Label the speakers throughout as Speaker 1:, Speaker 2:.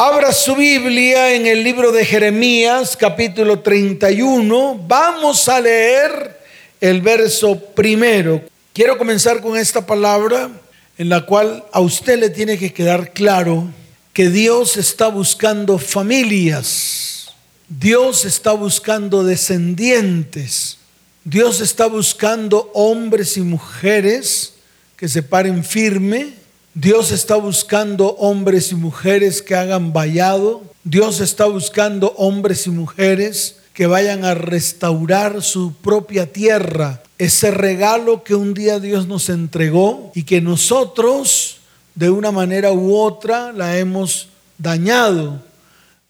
Speaker 1: Abra su Biblia en el libro de Jeremías, capítulo 31. Vamos a leer el verso primero. Quiero comenzar con esta palabra en la cual a usted le tiene que quedar claro que Dios está buscando familias. Dios está buscando descendientes. Dios está buscando hombres y mujeres que se paren firme Dios está buscando hombres y mujeres que hagan vallado. Dios está buscando hombres y mujeres que vayan a restaurar su propia tierra. Ese regalo que un día Dios nos entregó y que nosotros de una manera u otra la hemos dañado,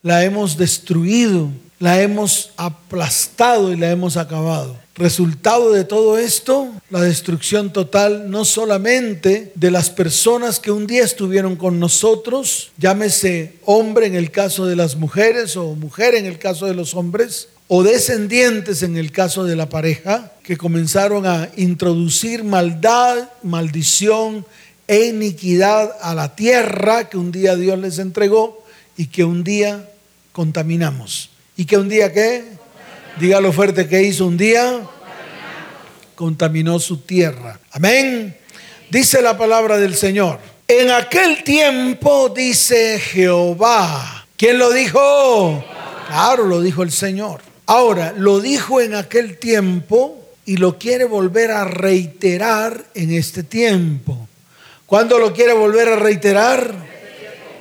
Speaker 1: la hemos destruido, la hemos aplastado y la hemos acabado. Resultado de todo esto, la destrucción total no solamente de las personas que un día estuvieron con nosotros, llámese hombre en el caso de las mujeres o mujer en el caso de los hombres, o descendientes en el caso de la pareja, que comenzaron a introducir maldad, maldición e iniquidad a la tierra que un día Dios les entregó y que un día contaminamos. ¿Y que un día qué? Dígalo fuerte que hizo un día. Contaminó su tierra. Amén. Dice la palabra del Señor. En aquel tiempo dice Jehová. ¿Quién lo dijo? Claro, lo dijo el Señor. Ahora, lo dijo en aquel tiempo y lo quiere volver a reiterar en este tiempo. ¿Cuándo lo quiere volver a reiterar?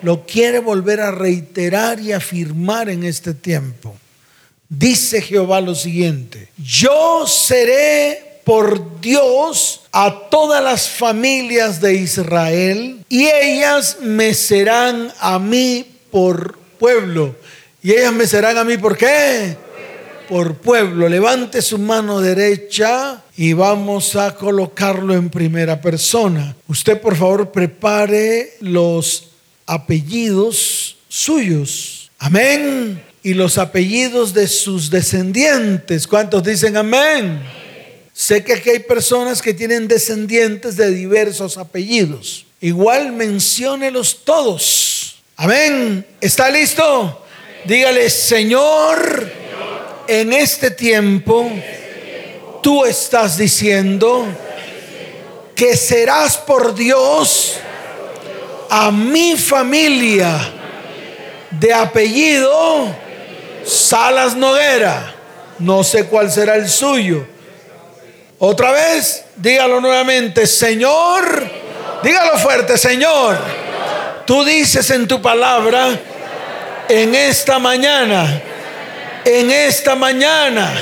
Speaker 1: Lo quiere volver a reiterar y afirmar en este tiempo. Dice Jehová lo siguiente, yo seré por Dios a todas las familias de Israel y ellas me serán a mí por pueblo. Y ellas me serán a mí por qué? Por pueblo. Levante su mano derecha y vamos a colocarlo en primera persona. Usted por favor prepare los apellidos suyos. Amén y los apellidos de sus descendientes. ¿Cuántos dicen amén? Sé que aquí hay personas que tienen descendientes de diversos apellidos. Igual menciónelos todos. Amén. ¿Está listo? Dígale, Señor, en este tiempo, tú estás diciendo que serás por Dios a mi familia de apellido Salas Noguera. No sé cuál será el suyo. Otra vez, dígalo nuevamente, Señor, dígalo fuerte, Señor. Tú dices en tu palabra, en esta mañana, en esta mañana,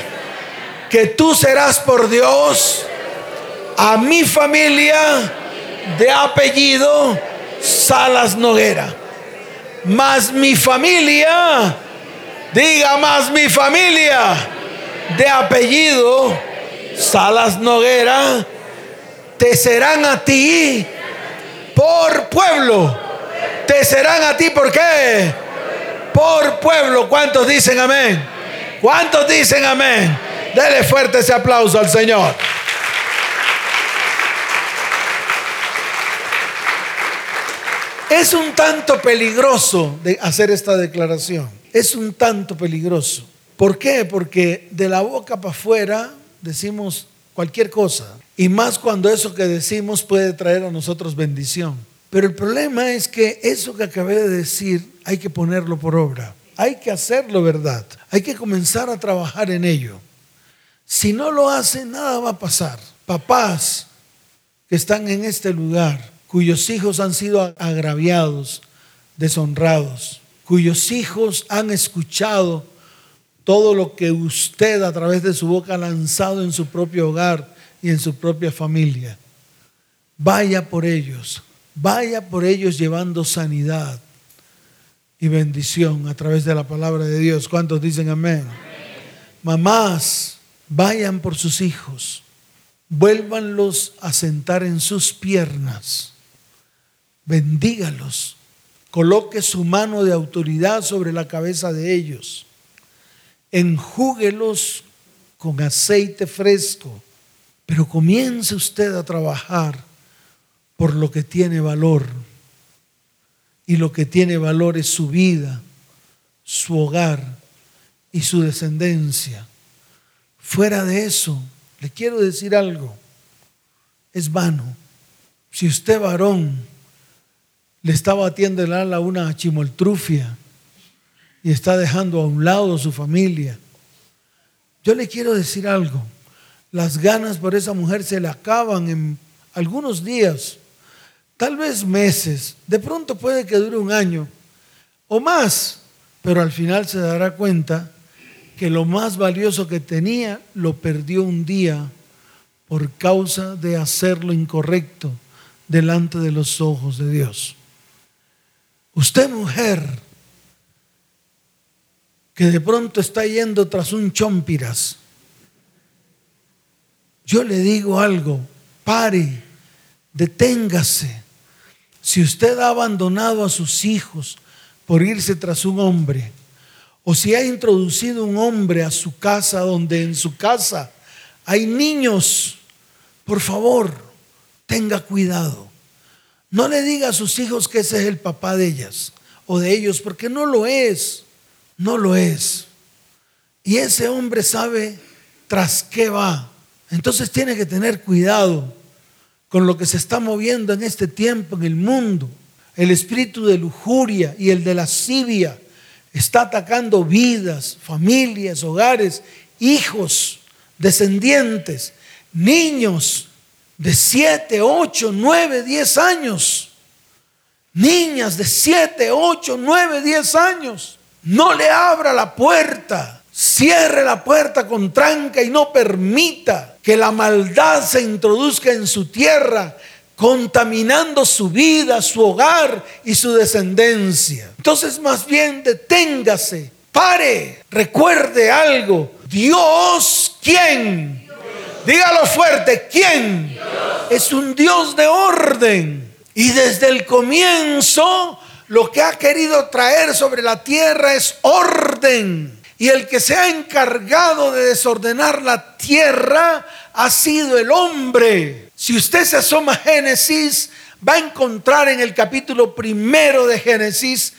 Speaker 1: que tú serás por Dios a mi familia de apellido Salas Noguera. Más mi familia Diga más mi familia de apellido Salas Noguera, te serán a ti por pueblo. Te serán a ti por qué? Por pueblo. ¿Cuántos dicen amén? ¿Cuántos dicen amén? Dele fuerte ese aplauso al Señor. Es un tanto peligroso de hacer esta declaración es un tanto peligroso. ¿Por qué? Porque de la boca para afuera decimos cualquier cosa. Y más cuando eso que decimos puede traer a nosotros bendición. Pero el problema es que eso que acabé de decir hay que ponerlo por obra. Hay que hacerlo verdad. Hay que comenzar a trabajar en ello. Si no lo hacen, nada va a pasar. Papás que están en este lugar, cuyos hijos han sido agraviados, deshonrados, cuyos hijos han escuchado todo lo que usted a través de su boca ha lanzado en su propio hogar y en su propia familia. Vaya por ellos, vaya por ellos llevando sanidad y bendición a través de la palabra de Dios. ¿Cuántos dicen amén? Mamás, vayan por sus hijos, vuélvanlos a sentar en sus piernas, bendígalos coloque su mano de autoridad sobre la cabeza de ellos, enjúguelos con aceite fresco, pero comience usted a trabajar por lo que tiene valor. y lo que tiene valor es su vida, su hogar y su descendencia. Fuera de eso, le quiero decir algo, es vano. Si usted varón le está batiendo el ala a una chimoltrufia y está dejando a un lado su familia, yo le quiero decir algo, las ganas por esa mujer se le acaban en algunos días, tal vez meses, de pronto puede que dure un año o más, pero al final se dará cuenta que lo más valioso que tenía lo perdió un día por causa de hacer lo incorrecto delante de los ojos de Dios. Usted mujer que de pronto está yendo tras un chompiras, yo le digo algo, pare, deténgase. Si usted ha abandonado a sus hijos por irse tras un hombre, o si ha introducido un hombre a su casa donde en su casa hay niños, por favor, tenga cuidado. No le diga a sus hijos que ese es el papá de ellas o de ellos, porque no lo es, no lo es. Y ese hombre sabe tras qué va. Entonces tiene que tener cuidado con lo que se está moviendo en este tiempo en el mundo. El espíritu de lujuria y el de lascivia está atacando vidas, familias, hogares, hijos, descendientes, niños de 7, 8, 9, 10 años, niñas de 7, 8, 9, 10 años. No le abra la puerta, cierre la puerta con tranca y no permita que la maldad se introduzca en su tierra contaminando su vida, su hogar y su descendencia. Entonces más bien deténgase, pare, recuerde algo. Dios, ¿quién? Dígalo fuerte, ¿quién? Es un Dios de orden. Y desde el comienzo lo que ha querido traer sobre la tierra es orden. Y el que se ha encargado de desordenar la tierra ha sido el hombre. Si usted se asoma a Génesis, va a encontrar en el capítulo primero de Génesis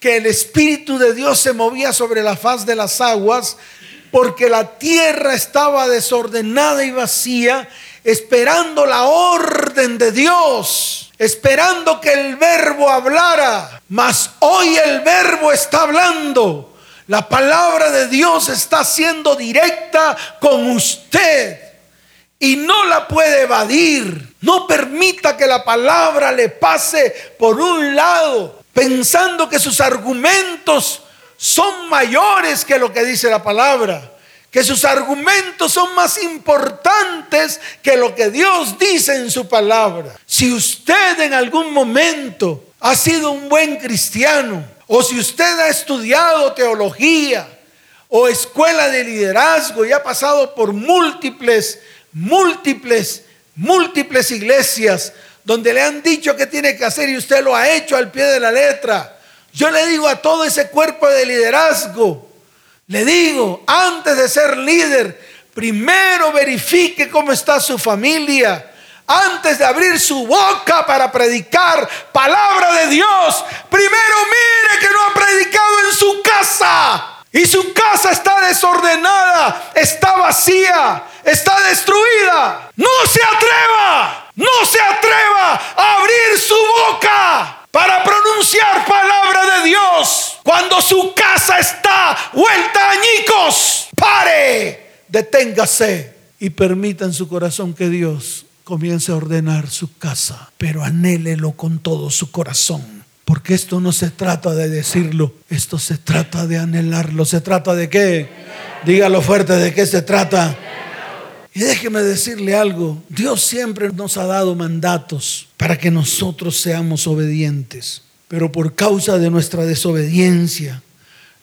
Speaker 1: que el Espíritu de Dios se movía sobre la faz de las aguas porque la tierra estaba desordenada y vacía, esperando la orden de Dios, esperando que el verbo hablara. Mas hoy el verbo está hablando. La palabra de Dios está siendo directa con usted y no la puede evadir. No permita que la palabra le pase por un lado, pensando que sus argumentos son mayores que lo que dice la palabra, que sus argumentos son más importantes que lo que Dios dice en su palabra. Si usted en algún momento ha sido un buen cristiano, o si usted ha estudiado teología o escuela de liderazgo y ha pasado por múltiples múltiples, múltiples iglesias donde le han dicho que tiene que hacer y usted lo ha hecho al pie de la letra. Yo le digo a todo ese cuerpo de liderazgo, le digo, antes de ser líder, primero verifique cómo está su familia. Antes de abrir su boca para predicar palabra de Dios, primero mire que no ha predicado en su casa. Y su casa está desordenada, está vacía, está destruida. No se atreva, no se atreva a abrir su boca para pronunciar palabra de Dios cuando su casa está vuelta a añicos. Pare, deténgase y permita en su corazón que Dios comience a ordenar su casa, pero anhélelo con todo su corazón. Porque esto no se trata de decirlo, esto se trata de anhelarlo. ¿Se trata de qué? Dígalo fuerte, ¿de qué se trata? Y déjeme decirle algo, Dios siempre nos ha dado mandatos para que nosotros seamos obedientes, pero por causa de nuestra desobediencia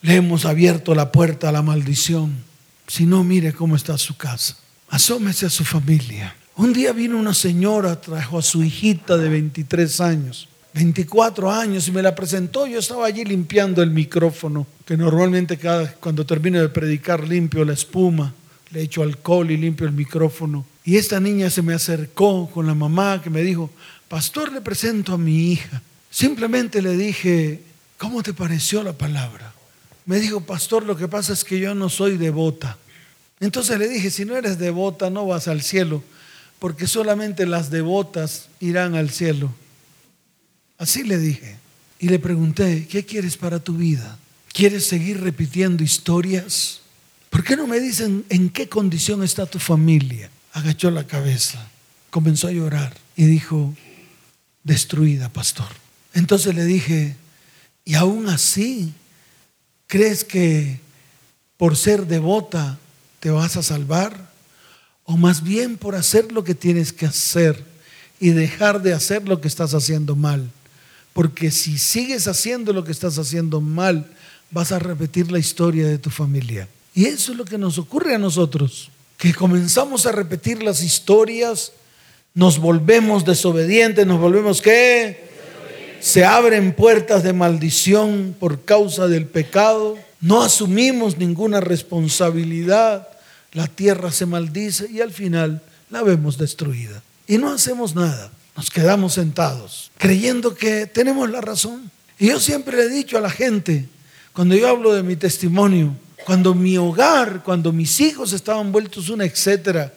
Speaker 1: le hemos abierto la puerta a la maldición. Si no, mire cómo está su casa. Asómese a su familia. Un día vino una señora, trajo a su hijita de 23 años 24 años y me la presentó. Yo estaba allí limpiando el micrófono, que normalmente cada, cuando termino de predicar limpio la espuma, le echo alcohol y limpio el micrófono. Y esta niña se me acercó con la mamá que me dijo, pastor, le presento a mi hija. Simplemente le dije, ¿cómo te pareció la palabra? Me dijo, pastor, lo que pasa es que yo no soy devota. Entonces le dije, si no eres devota, no vas al cielo, porque solamente las devotas irán al cielo. Así le dije. Y le pregunté, ¿qué quieres para tu vida? ¿Quieres seguir repitiendo historias? ¿Por qué no me dicen en qué condición está tu familia? Agachó la cabeza, comenzó a llorar y dijo, destruida, pastor. Entonces le dije, ¿y aún así crees que por ser devota te vas a salvar? ¿O más bien por hacer lo que tienes que hacer y dejar de hacer lo que estás haciendo mal? Porque si sigues haciendo lo que estás haciendo mal, vas a repetir la historia de tu familia. Y eso es lo que nos ocurre a nosotros, que comenzamos a repetir las historias, nos volvemos desobedientes, nos volvemos qué? Se abren puertas de maldición por causa del pecado, no asumimos ninguna responsabilidad, la tierra se maldice y al final la vemos destruida. Y no hacemos nada, nos quedamos sentados, creyendo que tenemos la razón. Y yo siempre le he dicho a la gente, cuando yo hablo de mi testimonio, cuando mi hogar, cuando mis hijos estaban vueltos una etcétera,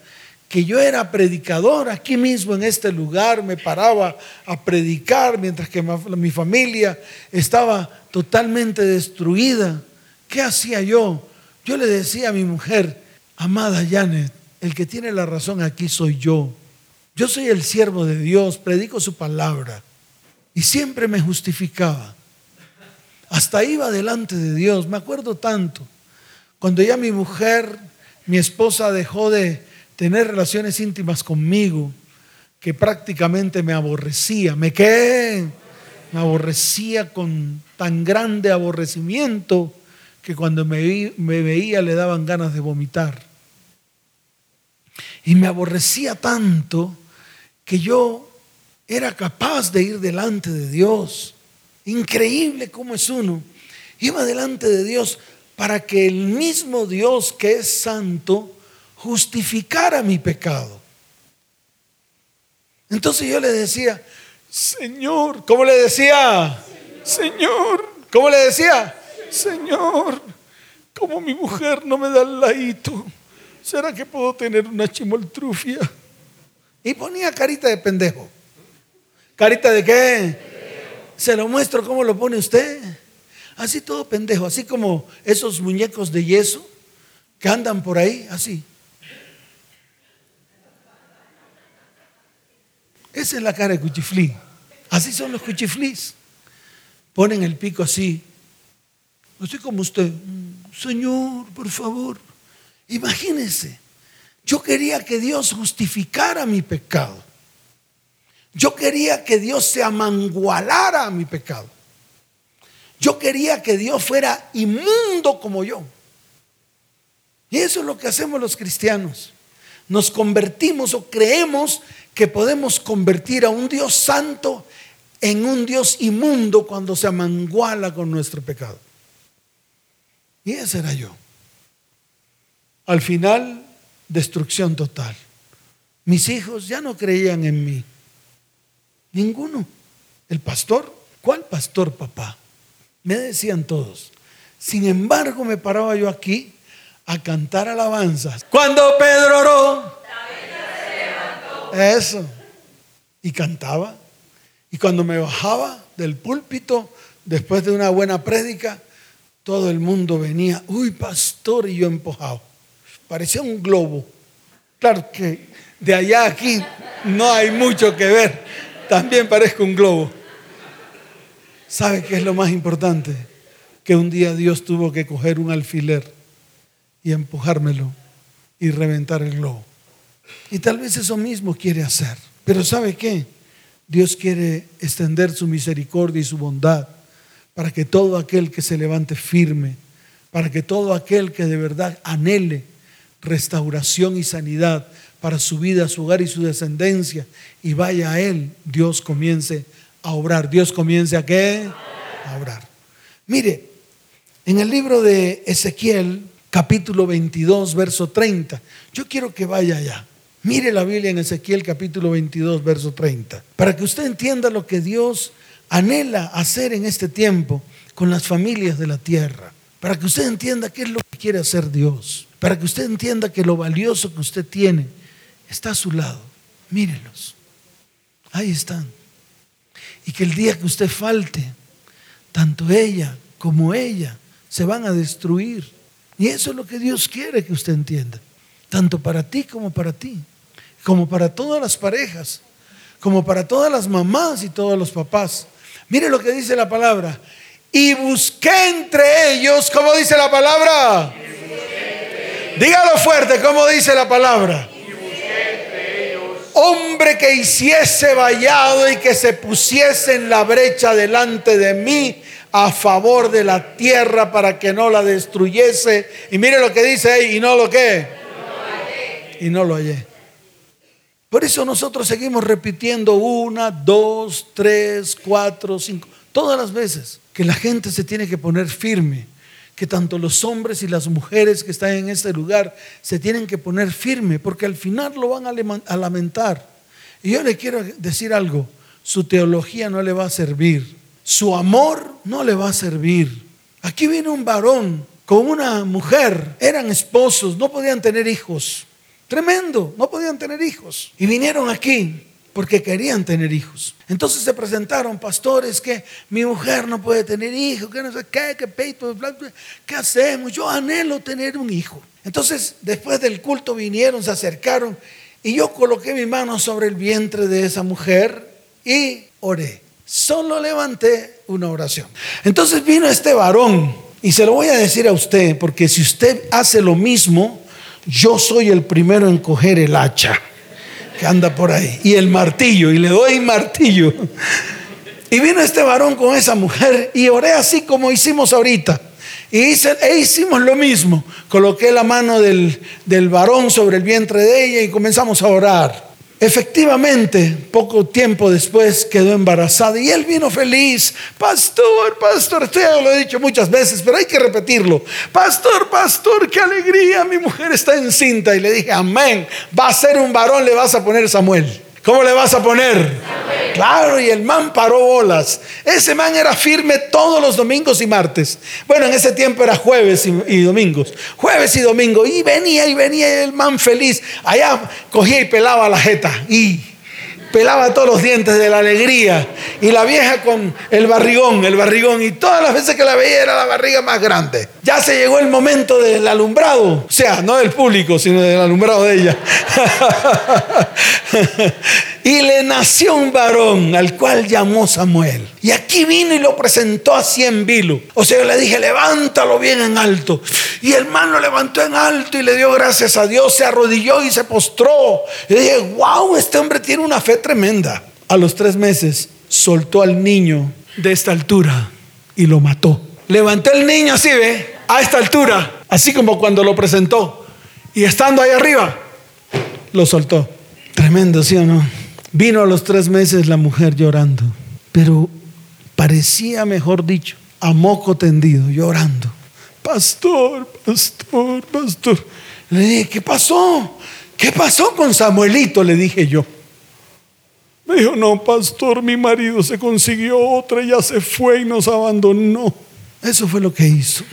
Speaker 1: que yo era predicador aquí mismo en este lugar, me paraba a predicar mientras que mi familia estaba totalmente destruida. ¿Qué hacía yo? Yo le decía a mi mujer, amada Janet, el que tiene la razón aquí soy yo. Yo soy el siervo de Dios, predico su palabra. Y siempre me justificaba. Hasta iba delante de Dios, me acuerdo tanto. Cuando ya mi mujer, mi esposa dejó de tener relaciones íntimas conmigo, que prácticamente me aborrecía, me quedé, me aborrecía con tan grande aborrecimiento que cuando me, veía le daban ganas de vomitar. Y me aborrecía tanto que yo era capaz de ir delante de Dios. Increíble cómo es uno. Iba delante de Dios para que el mismo Dios que es santo justificara mi pecado. Entonces yo le decía, Señor, ¿cómo le decía? Señor, ¿cómo le decía? Señor, como mi mujer no me da el ladito, ¿será que puedo tener una chimoltrufia? Y ponía carita de pendejo. ¿Carita de qué? Se lo muestro cómo lo pone usted. Así todo pendejo, así como esos muñecos de yeso que andan por ahí, así. Esa es la cara de cuchiflí. Así son los cuchiflís. Ponen el pico así. Así como usted. Señor, por favor. Imagínense. Yo quería que Dios justificara mi pecado. Yo quería que Dios se amangualara a mi pecado. Yo quería que Dios fuera inmundo como yo. Y eso es lo que hacemos los cristianos. Nos convertimos o creemos que podemos convertir a un Dios santo en un Dios inmundo cuando se amanguala con nuestro pecado. Y ese era yo. Al final, destrucción total. Mis hijos ya no creían en mí. Ninguno. El pastor, ¿cuál pastor, papá? Me decían todos. Sin embargo, me paraba yo aquí a cantar alabanzas. Cuando Pedro oró, eso. Y cantaba. Y cuando me bajaba del púlpito, después de una buena prédica, todo el mundo venía, uy, pastor, y yo empujado. Parecía un globo. Claro que de allá a aquí no hay mucho que ver. También parezco un globo. ¿Sabe qué es lo más importante? Que un día Dios tuvo que coger un alfiler y empujármelo y reventar el globo. Y tal vez eso mismo quiere hacer. Pero ¿sabe qué? Dios quiere extender su misericordia y su bondad para que todo aquel que se levante firme, para que todo aquel que de verdad anhele restauración y sanidad para su vida, su hogar y su descendencia y vaya a Él, Dios comience a obrar. Dios comience a qué? A obrar. Mire, en el libro de Ezequiel, capítulo 22, verso 30, yo quiero que vaya allá. Mire la Biblia en Ezequiel capítulo 22, verso 30, para que usted entienda lo que Dios anhela hacer en este tiempo con las familias de la tierra. Para que usted entienda qué es lo que quiere hacer Dios. Para que usted entienda que lo valioso que usted tiene está a su lado. Mírenlos. Ahí están. Y que el día que usted falte, tanto ella como ella se van a destruir. Y eso es lo que Dios quiere que usted entienda. Tanto para ti como para ti. Como para todas las parejas. Como para todas las mamás y todos los papás. Mire lo que dice la palabra. Y busqué entre ellos, ¿cómo dice la palabra? Dígalo fuerte, ¿cómo dice la palabra? Hombre que hiciese vallado y que se pusiese en la brecha delante de mí a favor de la tierra para que no la destruyese. Y mire lo que dice ahí, y no lo que. Y no lo hallé. Por eso nosotros seguimos repitiendo una, dos, tres, cuatro, cinco, todas las veces que la gente se tiene que poner firme, que tanto los hombres y las mujeres que están en este lugar se tienen que poner firme, porque al final lo van a lamentar. Y yo le quiero decir algo, su teología no le va a servir, su amor no le va a servir. Aquí viene un varón con una mujer, eran esposos, no podían tener hijos. Tremendo, no podían tener hijos. Y vinieron aquí porque querían tener hijos. Entonces se presentaron pastores que mi mujer no puede tener hijos, que no sé qué, que peito, ¿qué hacemos? Yo anhelo tener un hijo. Entonces, después del culto vinieron, se acercaron y yo coloqué mi mano sobre el vientre de esa mujer y oré. Solo levanté una oración. Entonces vino este varón y se lo voy a decir a usted, porque si usted hace lo mismo, yo soy el primero en coger el hacha que anda por ahí y el martillo y le doy martillo. Y vino este varón con esa mujer y oré así como hicimos ahorita. Y e hicimos lo mismo. Coloqué la mano del, del varón sobre el vientre de ella y comenzamos a orar. Efectivamente, poco tiempo después quedó embarazada y él vino feliz. Pastor, pastor, ya lo he dicho muchas veces, pero hay que repetirlo. Pastor, pastor, qué alegría, mi mujer está encinta. Y le dije, amén, va a ser un varón, le vas a poner Samuel. ¿Cómo le vas a poner? Claro, y el man paró bolas. Ese man era firme todos los domingos y martes. Bueno, en ese tiempo era jueves y, domingos. Jueves y domingo. Y venía y venía el man feliz. Allá cogía y pelaba la jeta. Y pelaba todos los dientes de la alegría. Y la vieja con el barrigón, el barrigón. Y todas las veces que la veía era la barriga más grande. Ya se llegó el momento del alumbrado. O sea, no del público, sino del alumbrado de ella. y le nació un varón al cual llamó Samuel. Y aquí vino y lo presentó así en vilo. O sea, yo le dije, levántalo bien en alto. Y el man lo levantó en alto y le dio gracias a Dios, se arrodilló y se postró. Y dije, wow, este hombre tiene una fe tremenda. A los tres meses soltó al niño de esta altura y lo mató. Levanté el niño así, ve, a esta altura, así como cuando lo presentó. Y estando ahí arriba, lo soltó. Tremendo, ¿sí o no? Vino a los tres meses la mujer llorando, pero parecía, mejor dicho, a moco tendido, llorando. Pastor, pastor, pastor. Le dije, ¿qué pasó? ¿Qué pasó con Samuelito? Le dije yo. Me dijo, no, pastor, mi marido se consiguió otra ya se fue y nos abandonó. Eso fue lo que hizo.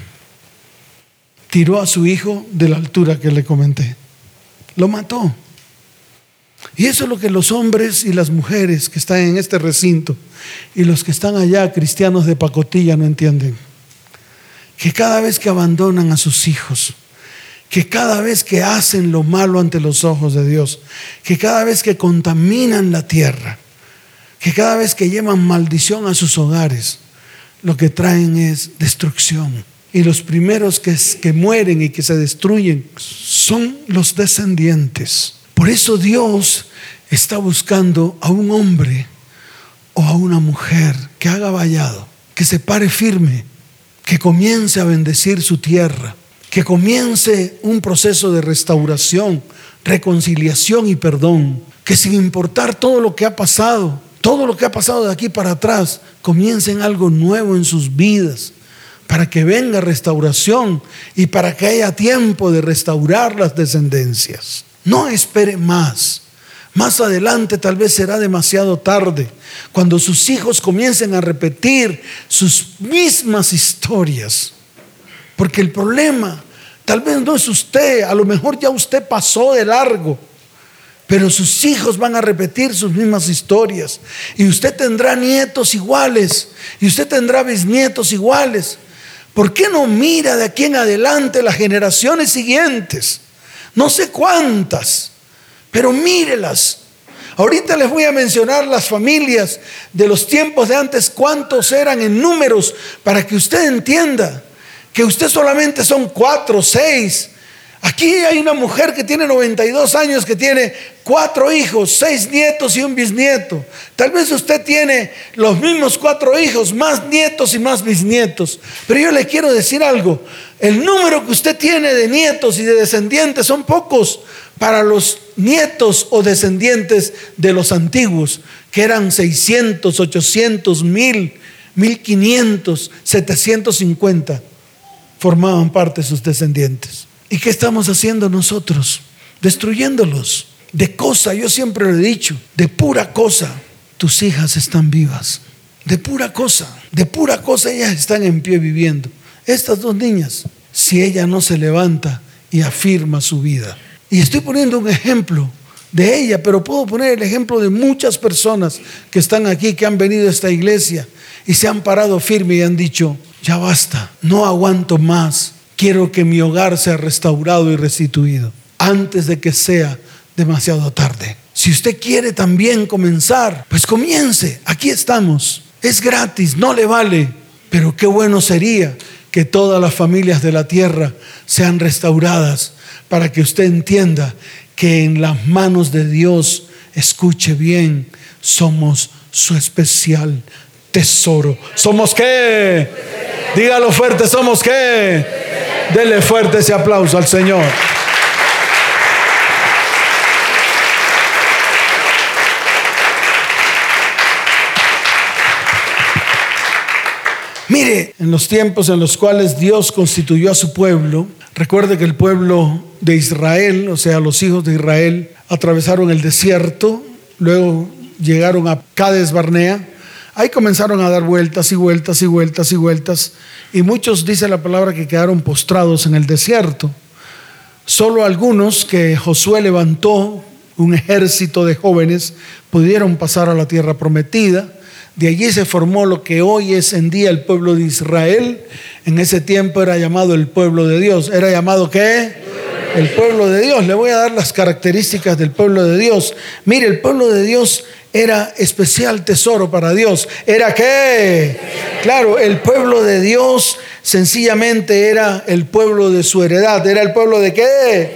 Speaker 1: Tiró a su hijo de la altura que le comenté. Lo mató. Y eso es lo que los hombres y las mujeres que están en este recinto y los que están allá, cristianos de pacotilla, no entienden. Que cada vez que abandonan a sus hijos, que cada vez que hacen lo malo ante los ojos de Dios, que cada vez que contaminan la tierra, que cada vez que llevan maldición a sus hogares, lo que traen es destrucción. Y los primeros que, que mueren y que se destruyen son los descendientes. Por eso Dios está buscando a un hombre o a una mujer que haga vallado, que se pare firme, que comience a bendecir su tierra que comience un proceso de restauración, reconciliación y perdón. Que sin importar todo lo que ha pasado, todo lo que ha pasado de aquí para atrás, comiencen algo nuevo en sus vidas, para que venga restauración y para que haya tiempo de restaurar las descendencias. No espere más. Más adelante tal vez será demasiado tarde, cuando sus hijos comiencen a repetir sus mismas historias. Porque el problema tal vez no es usted, a lo mejor ya usted pasó de largo, pero sus hijos van a repetir sus mismas historias. Y usted tendrá nietos iguales, y usted tendrá bisnietos iguales. ¿Por qué no mira de aquí en adelante las generaciones siguientes? No sé cuántas pero mírelas. Ahorita les voy a mencionar las familias de los tiempos de antes, cuántos eran en números, para que usted entienda que usted solamente son cuatro, seis. Aquí hay una mujer que tiene 92 años, que tiene cuatro hijos, seis nietos y un bisnieto. Tal vez usted tiene los mismos cuatro hijos, más nietos y más bisnietos. Pero yo le quiero decir algo, el número que usted tiene de nietos y de descendientes son pocos para los nietos o descendientes de los antiguos, que eran 600, 800, 1000, 1500, 750, formaban parte sus descendientes. ¿Y qué estamos haciendo nosotros? Destruyéndolos. De cosa, yo siempre lo he dicho, de pura cosa, tus hijas están vivas. De pura cosa, de pura cosa ellas están en pie viviendo. Estas dos niñas, si ella no se levanta y afirma su vida. Y estoy poniendo un ejemplo de ella, pero puedo poner el ejemplo de muchas personas que están aquí, que han venido a esta iglesia y se han parado firme y han dicho, ya basta, no aguanto más, quiero que mi hogar sea restaurado y restituido antes de que sea demasiado tarde. Si usted quiere también comenzar, pues comience, aquí estamos, es gratis, no le vale, pero qué bueno sería que todas las familias de la tierra sean restauradas para que usted entienda que en las manos de Dios, escuche bien, somos su especial tesoro. ¿Somos qué? Dígalo fuerte, ¿somos qué? Dele fuerte ese aplauso al Señor. Mire, en los tiempos en los cuales Dios constituyó a su pueblo, recuerde que el pueblo de Israel, o sea, los hijos de Israel, atravesaron el desierto, luego llegaron a Cades Barnea, ahí comenzaron a dar vueltas y vueltas y vueltas y vueltas, y muchos, dice la palabra, que quedaron postrados en el desierto. Solo algunos que Josué levantó, un ejército de jóvenes, pudieron pasar a la tierra prometida. De allí se formó lo que hoy es en día el pueblo de Israel. En ese tiempo era llamado el pueblo de Dios. ¿Era llamado qué? el pueblo de Dios. Le voy a dar las características del pueblo de Dios. Mire, el pueblo de Dios era especial tesoro para Dios. ¿Era qué? Claro, el pueblo de Dios sencillamente era el pueblo de su heredad. ¿Era el pueblo de qué?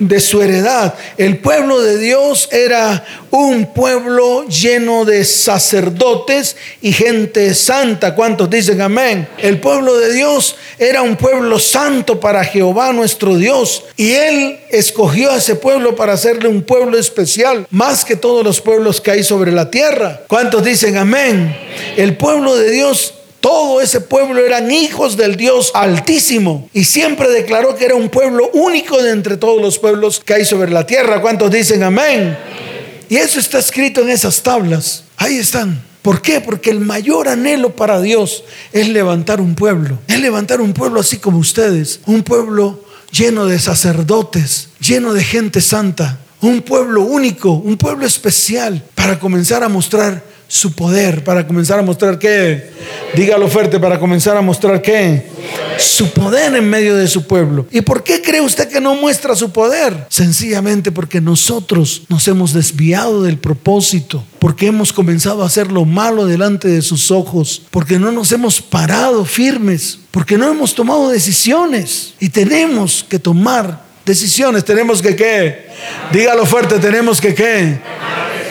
Speaker 1: De su heredad. El pueblo de Dios era un pueblo lleno de sacerdotes y gente santa. ¿Cuántos dicen amén? El pueblo de Dios era un pueblo santo para Jehová nuestro Dios. Y Él escogió a ese pueblo para hacerle un pueblo especial, más que todos los pueblos que hay sobre la tierra. ¿Cuántos dicen amén? El pueblo de Dios todo ese pueblo eran hijos del Dios Altísimo y siempre declaró que era un pueblo único de entre todos los pueblos que hay sobre la tierra. ¿Cuántos dicen amén? Y eso está escrito en esas tablas. Ahí están. ¿Por qué? Porque el mayor anhelo para Dios es levantar un pueblo. Es levantar un pueblo así como ustedes. Un pueblo lleno de sacerdotes, lleno de gente santa. Un pueblo único, un pueblo especial para comenzar a mostrar su poder para comenzar a mostrar qué. Dígalo fuerte para comenzar a mostrar qué. Su poder en medio de su pueblo. ¿Y por qué cree usted que no muestra su poder? Sencillamente porque nosotros nos hemos desviado del propósito, porque hemos comenzado a hacer lo malo delante de sus ojos, porque no nos hemos parado firmes, porque no hemos tomado decisiones y tenemos que tomar decisiones. Tenemos que qué. Dígalo fuerte, tenemos que qué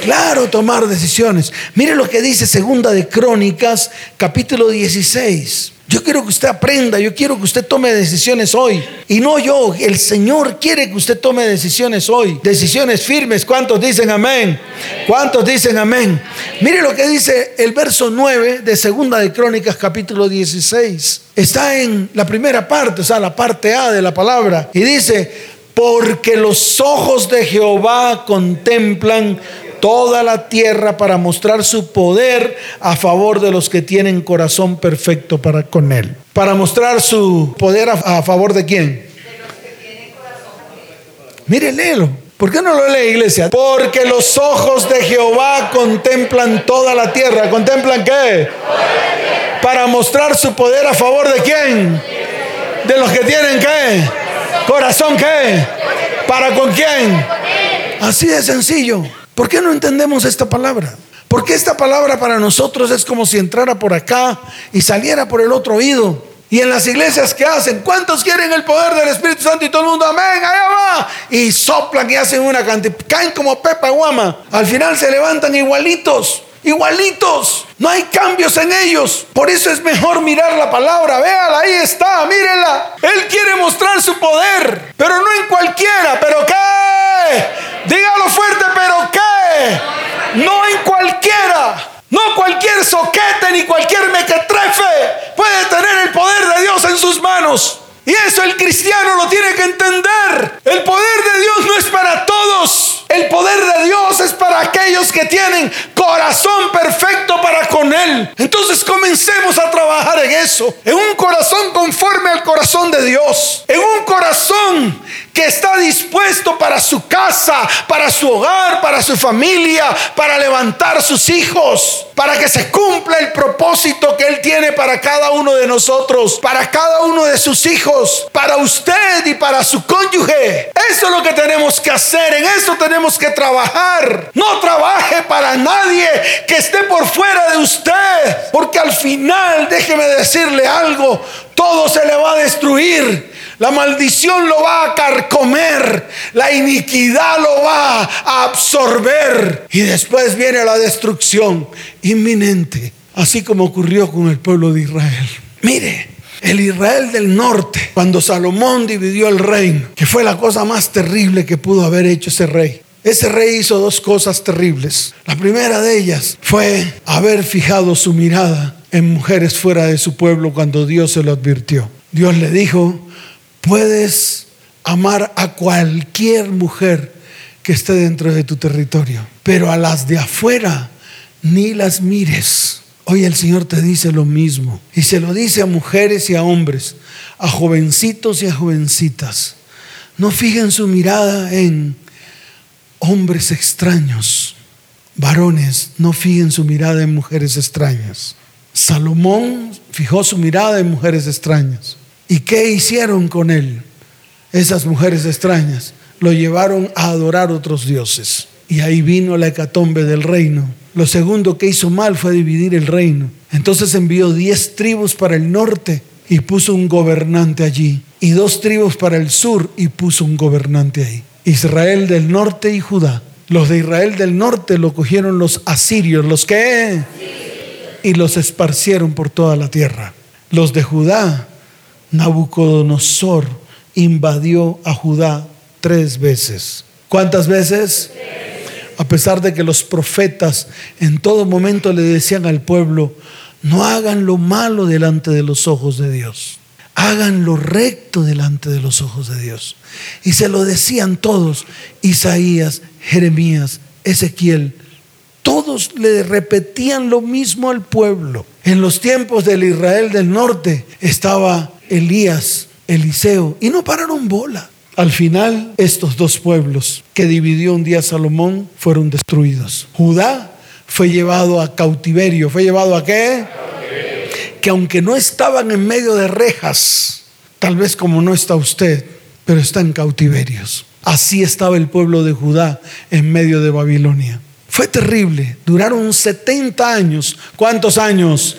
Speaker 1: Claro, tomar decisiones. Mire lo que dice Segunda de Crónicas, capítulo 16. Yo quiero que usted aprenda, yo quiero que usted tome decisiones hoy. Y no yo, el Señor quiere que usted tome decisiones hoy. Decisiones firmes. ¿Cuántos dicen amén? ¿Cuántos dicen amén? Mire lo que dice el verso 9 de Segunda de Crónicas capítulo 16. Está en la primera parte, o sea, la parte A de la palabra. Y dice, porque los ojos de Jehová contemplan toda la tierra para mostrar su poder a favor de los que tienen corazón perfecto para con él. Para mostrar su poder a, favor de quién? Mire, léelo. ¿Por qué no lo lee iglesia? Porque los ojos de Jehová contemplan toda la tierra. ¿Contemplan qué? Para mostrar su poder a favor de quién? De los que tienen qué? Corazón qué? ¿Para con quién? Así de sencillo. ¿Por qué no entendemos esta palabra? Porque esta palabra para nosotros es como si entrara por acá y saliera por el otro oído. Y en las iglesias que hacen, ¿cuántos quieren el poder del Espíritu Santo? Y todo el mundo, amén, allá va. Y soplan y hacen una cantidad, caen como pepa guama. Al final se levantan igualitos, igualitos. No hay cambios en ellos. Por eso es mejor mirar la palabra. Véala, ahí está, mírela. Él quiere mostrar su poder, pero no en cualquiera. ¿Pero qué? Dígalo fuerte, ¿pero qué? No en cualquiera. No cualquier soquete ni cualquier mequetrefe puede tener el poder de Dios en sus manos. Y eso el cristiano lo tiene que entender. El poder de Dios no es para todos. El poder de Dios es para aquellos que tienen corazón perfecto para con Él. Entonces comencemos a trabajar en eso. En un corazón conforme al corazón de Dios. En un corazón que está dispuesto para su casa, para su hogar, para su familia, para levantar sus hijos, para que se cumpla el propósito que Él tiene para cada uno de nosotros, para cada uno de sus hijos, para usted y para su cónyuge. Eso es lo que tenemos que hacer, en eso tenemos que trabajar. No trabaje para nadie que esté por fuera de usted, porque al final, déjeme decirle algo, todo se le va a destruir. La maldición lo va a carcomer, la iniquidad lo va a absorber y después viene la destrucción inminente, así como ocurrió con el pueblo de Israel. Mire, el Israel del norte, cuando Salomón dividió el reino, que fue la cosa más terrible que pudo haber hecho ese rey. Ese rey hizo dos cosas terribles. La primera de ellas fue haber fijado su mirada en mujeres fuera de su pueblo cuando Dios se lo advirtió. Dios le dijo, puedes amar a cualquier mujer que esté dentro de tu territorio, pero a las de afuera ni las mires. Hoy el Señor te dice lo mismo y se lo dice a mujeres y a hombres, a jovencitos y a jovencitas. No fijen su mirada en hombres extraños. Varones, no fijen su mirada en mujeres extrañas. Salomón fijó su mirada en mujeres extrañas. ¿Y qué hicieron con él? Esas mujeres extrañas lo llevaron a adorar otros dioses. Y ahí vino la hecatombe del reino. Lo segundo que hizo mal fue dividir el reino. Entonces envió diez tribus para el norte y puso un gobernante allí. Y dos tribus para el sur y puso un gobernante ahí. Israel del norte y Judá. Los de Israel del norte lo cogieron los asirios, los que... Y los esparcieron por toda la tierra. Los de Judá Nabucodonosor invadió a Judá tres veces. ¿Cuántas veces? A pesar de que los profetas en todo momento le decían al pueblo, no hagan lo malo delante de los ojos de Dios, hagan lo recto delante de los ojos de Dios. Y se lo decían todos, Isaías, Jeremías, Ezequiel, todos le repetían lo mismo al pueblo. En los tiempos del Israel del norte estaba Elías, Eliseo, y no pararon bola. Al final, estos dos pueblos que dividió un día Salomón fueron destruidos. Judá fue llevado a cautiverio. ¿Fue llevado a qué? Que aunque no estaban en medio de rejas, tal vez como no está usted, pero está en cautiverios. Así estaba el pueblo de Judá en medio de Babilonia. Fue terrible. Duraron 70 años. ¿Cuántos años?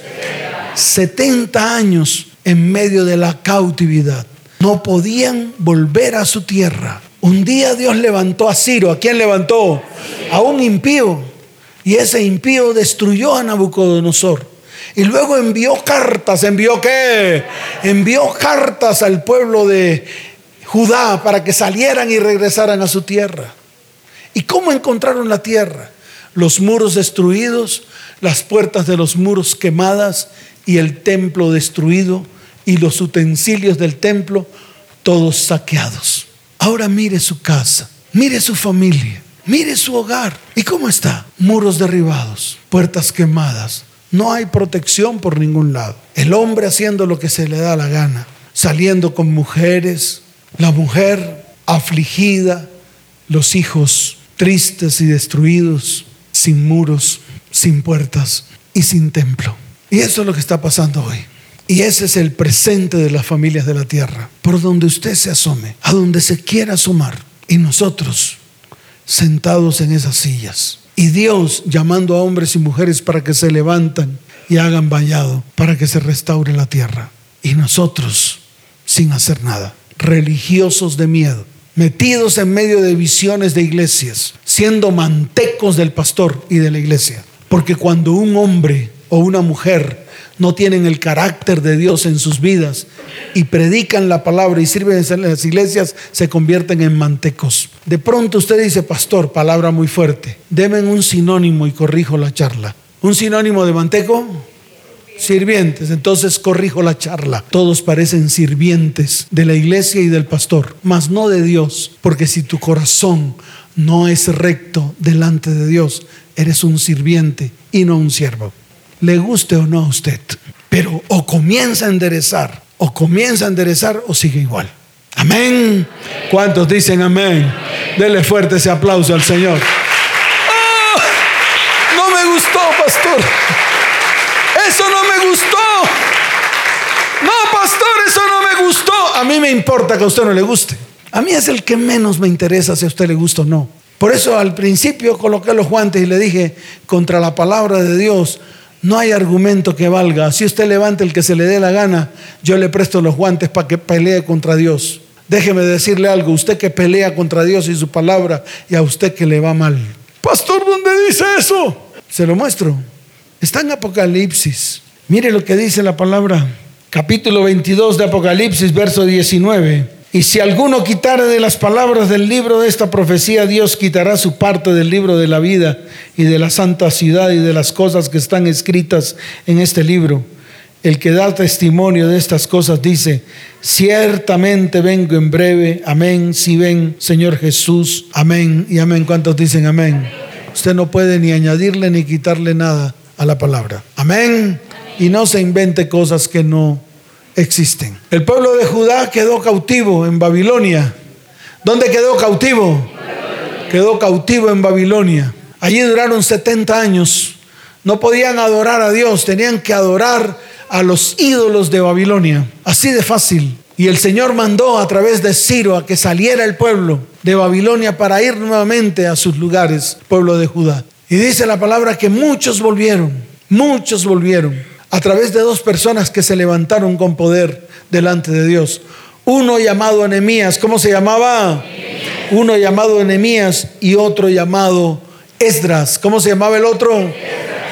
Speaker 1: 70 años en medio de la cautividad. No podían volver a su tierra. Un día Dios levantó a Ciro. ¿A quién levantó? A un impío. Y ese impío destruyó a Nabucodonosor. Y luego envió cartas. ¿Envió qué? Envió cartas al pueblo de Judá para que salieran y regresaran a su tierra. ¿Y cómo encontraron la tierra? Los muros destruidos, las puertas de los muros quemadas y el templo destruido y los utensilios del templo todos saqueados. Ahora mire su casa, mire su familia, mire su hogar. ¿Y cómo está? Muros derribados, puertas quemadas. No hay protección por ningún lado. El hombre haciendo lo que se le da la gana, saliendo con mujeres, la mujer afligida, los hijos tristes y destruidos, sin muros, sin puertas y sin templo. Y eso es lo que está pasando hoy. Y ese es el presente de las familias de la tierra. Por donde usted se asome, a donde se quiera asomar. Y nosotros sentados en esas sillas. Y Dios llamando a hombres y mujeres para que se levantan y hagan vallado para que se restaure la tierra. Y nosotros sin hacer nada, religiosos de miedo, metidos en medio de visiones de iglesias, siendo mantecos del pastor y de la iglesia. Porque cuando un hombre o una mujer no tienen el carácter de Dios en sus vidas y predican la palabra y sirven en las iglesias, se convierten en mantecos. De pronto usted dice, pastor, palabra muy fuerte, deme un sinónimo y corrijo la charla. ¿Un sinónimo de manteco? Sirvientes, entonces corrijo la charla. Todos parecen sirvientes de la iglesia y del pastor, mas no de Dios, porque si tu corazón no es recto delante de Dios, eres un sirviente y no un siervo le guste o no a usted. Pero o comienza a enderezar, o comienza a enderezar o sigue igual. Amén. ¿Cuántos dicen amén? Dele fuerte ese aplauso al Señor. ¡Ah! no me gustó, pastor. Eso no me gustó. No, pastor, eso no me gustó. A mí me importa que a usted no le guste. A mí es el que menos me interesa si a usted le gusta o no. Por eso al principio coloqué los guantes y le dije, contra la palabra de Dios, no hay argumento que valga. Si usted levanta el que se le dé la gana, yo le presto los guantes para que pelee contra Dios. Déjeme decirle algo, usted que pelea contra Dios y su palabra y a usted que le va mal. Pastor, ¿dónde dice eso? Se lo muestro. Está en Apocalipsis. Mire lo que dice la palabra. Capítulo 22 de Apocalipsis, verso 19. Y si alguno quitare de las palabras del libro de esta profecía, Dios quitará su parte del libro de la vida y de la santa ciudad y de las cosas que están escritas en este libro. El que da testimonio de estas cosas dice, ciertamente vengo en breve, amén, si ven, Señor Jesús, amén y amén. ¿Cuántos dicen amén? Usted no puede ni añadirle ni quitarle nada a la palabra. Amén. Y no se invente cosas que no existen. El pueblo de Judá quedó cautivo en Babilonia. ¿Dónde quedó cautivo? Quedó cautivo en Babilonia. Allí duraron 70 años. No podían adorar a Dios, tenían que adorar a los ídolos de Babilonia. Así de fácil. Y el Señor mandó a través de Ciro a que saliera el pueblo de Babilonia para ir nuevamente a sus lugares, pueblo de Judá. Y dice la palabra que muchos volvieron, muchos volvieron a través de dos personas que se levantaron con poder delante de Dios. Uno llamado Enemías, ¿cómo se llamaba? Uno llamado Enemías y otro llamado Esdras. ¿Cómo se llamaba el otro?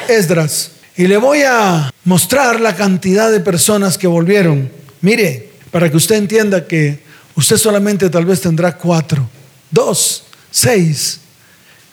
Speaker 1: Esdras. Y le voy a mostrar la cantidad de personas que volvieron. Mire, para que usted entienda que usted solamente tal vez tendrá cuatro, dos, seis.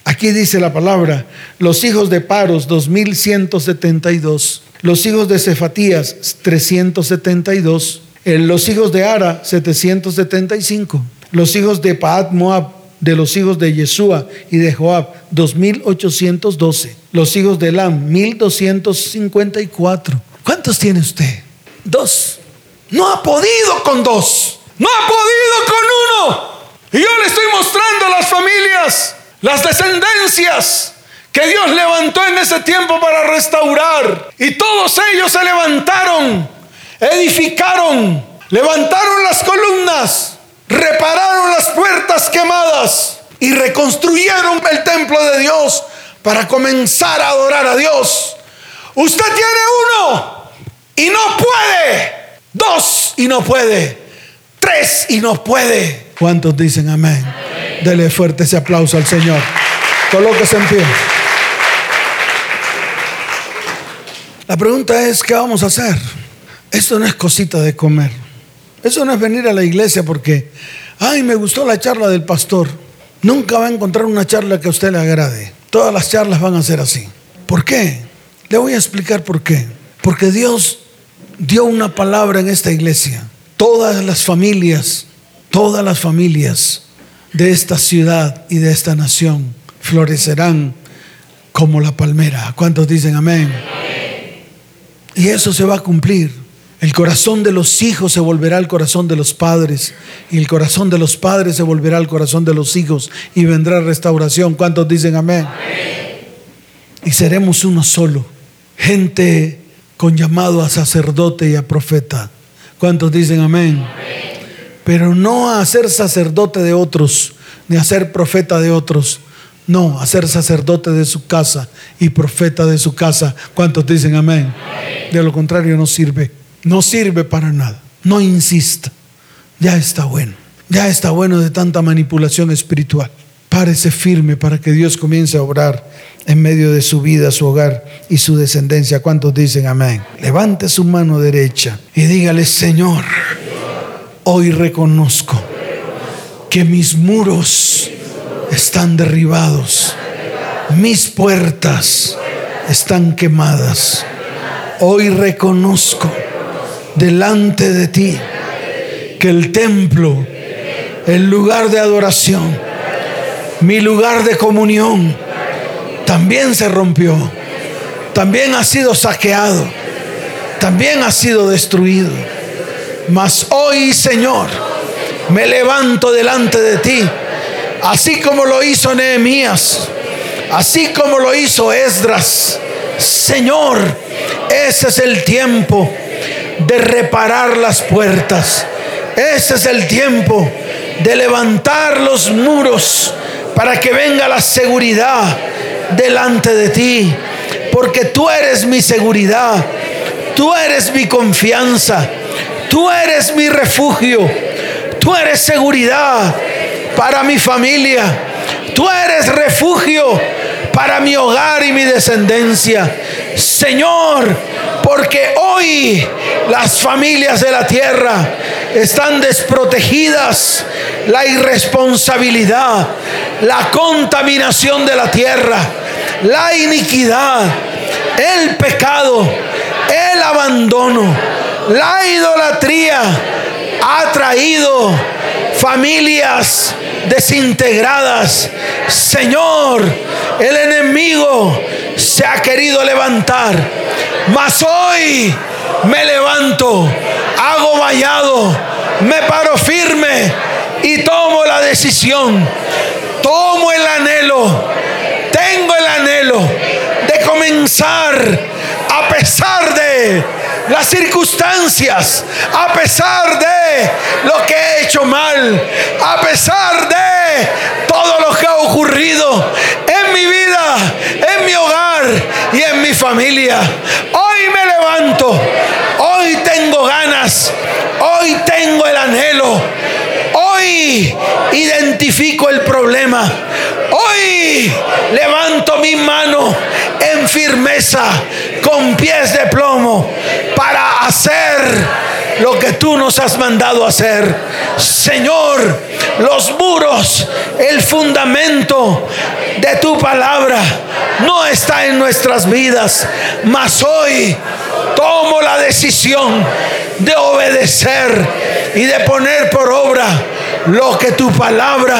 Speaker 1: Aquí dice la palabra, los hijos de Paros, 2172 los hijos de Cefatías 372, los hijos de Ara 775, los hijos de Paat Moab, de los hijos de Yeshua y de Joab 2812, los hijos de Elam 1254. ¿Cuántos tiene usted? Dos. No ha podido con dos. No ha podido con uno. Y yo le estoy mostrando las familias, las descendencias que Dios levantó en ese tiempo para restaurar. Y todos ellos se levantaron, edificaron, levantaron las columnas, repararon las puertas quemadas y reconstruyeron el templo de Dios para comenzar a adorar a Dios. Usted tiene uno y no puede, dos y no puede, tres y no puede. ¿Cuántos dicen amén? Dele fuerte ese aplauso al Señor. Colóquese en pie. La pregunta es, ¿qué vamos a hacer? Esto no es cosita de comer. Eso no es venir a la iglesia porque, ay, me gustó la charla del pastor. Nunca va a encontrar una charla que a usted le agrade. Todas las charlas van a ser así. ¿Por qué? Le voy a explicar por qué. Porque Dios dio una palabra en esta iglesia. Todas las familias, todas las familias de esta ciudad y de esta nación florecerán como la palmera. ¿Cuántos dicen amén? Y eso se va a cumplir. El corazón de los hijos se volverá al corazón de los padres y el corazón de los padres se volverá al corazón de los hijos y vendrá restauración. ¿Cuántos dicen amén? Y seremos uno solo. Gente con llamado a sacerdote y a profeta. ¿Cuántos dicen amén? Pero no a ser sacerdote de otros, ni a ser profeta de otros. No, a ser sacerdote de su casa y profeta de su casa. ¿Cuántos dicen amén? De lo contrario no sirve. No sirve para nada. No insista. Ya está bueno. Ya está bueno de tanta manipulación espiritual. Párese firme para que Dios comience a obrar en medio de su vida, su hogar y su descendencia. ¿Cuántos dicen amén? Levante su mano derecha y dígale, Señor, hoy reconozco que mis muros están derribados, mis puertas están quemadas. Hoy reconozco delante de ti que el templo, el lugar de adoración, mi lugar de comunión, también se rompió, también ha sido saqueado, también ha sido destruido. Mas hoy, Señor, me levanto delante de ti, así como lo hizo Nehemías, así como lo hizo Esdras. Señor, ese es el tiempo de reparar las puertas. Ese es el tiempo de levantar los muros para que venga la seguridad delante de ti, porque tú eres mi seguridad, tú eres mi confianza, tú eres mi refugio, tú eres seguridad para mi familia, tú eres refugio para mi hogar y mi descendencia. Señor, porque hoy las familias de la tierra están desprotegidas, la irresponsabilidad, la contaminación de la tierra, la iniquidad, el pecado, el abandono, la idolatría ha traído familias desintegradas. Señor, el enemigo se ha querido levantar, mas hoy me levanto, hago vallado, me paro firme y tomo la decisión, tomo el anhelo, tengo el anhelo de comenzar a pesar de las circunstancias, a pesar de lo que he hecho mal, a pesar de todo lo que ha ocurrido en mi vida, en mi hogar y en mi familia. Hoy me levanto, hoy tengo ganas, hoy tengo el anhelo, hoy identifico el problema, hoy levanto mi mano en firmeza, con pies de plomo, para hacer lo que tú nos has mandado hacer. Señor, los muros, el fundamento de tu palabra no está en nuestras vidas, mas hoy tomo la decisión de obedecer y de poner por obra lo que tu palabra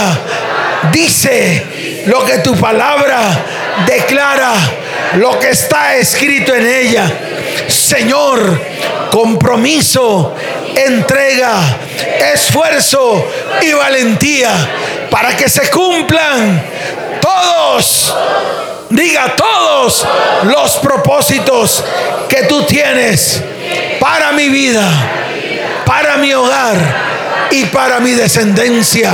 Speaker 1: dice, lo que tu palabra declara, lo que está escrito en ella. Señor, compromiso, entrega, esfuerzo y valentía para que se cumplan todos, diga todos los propósitos que tú tienes para mi vida, para mi hogar y para mi descendencia.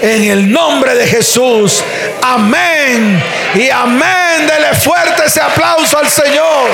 Speaker 1: En el nombre de Jesús. Amén. Y amén. Dele fuerte ese aplauso al Señor.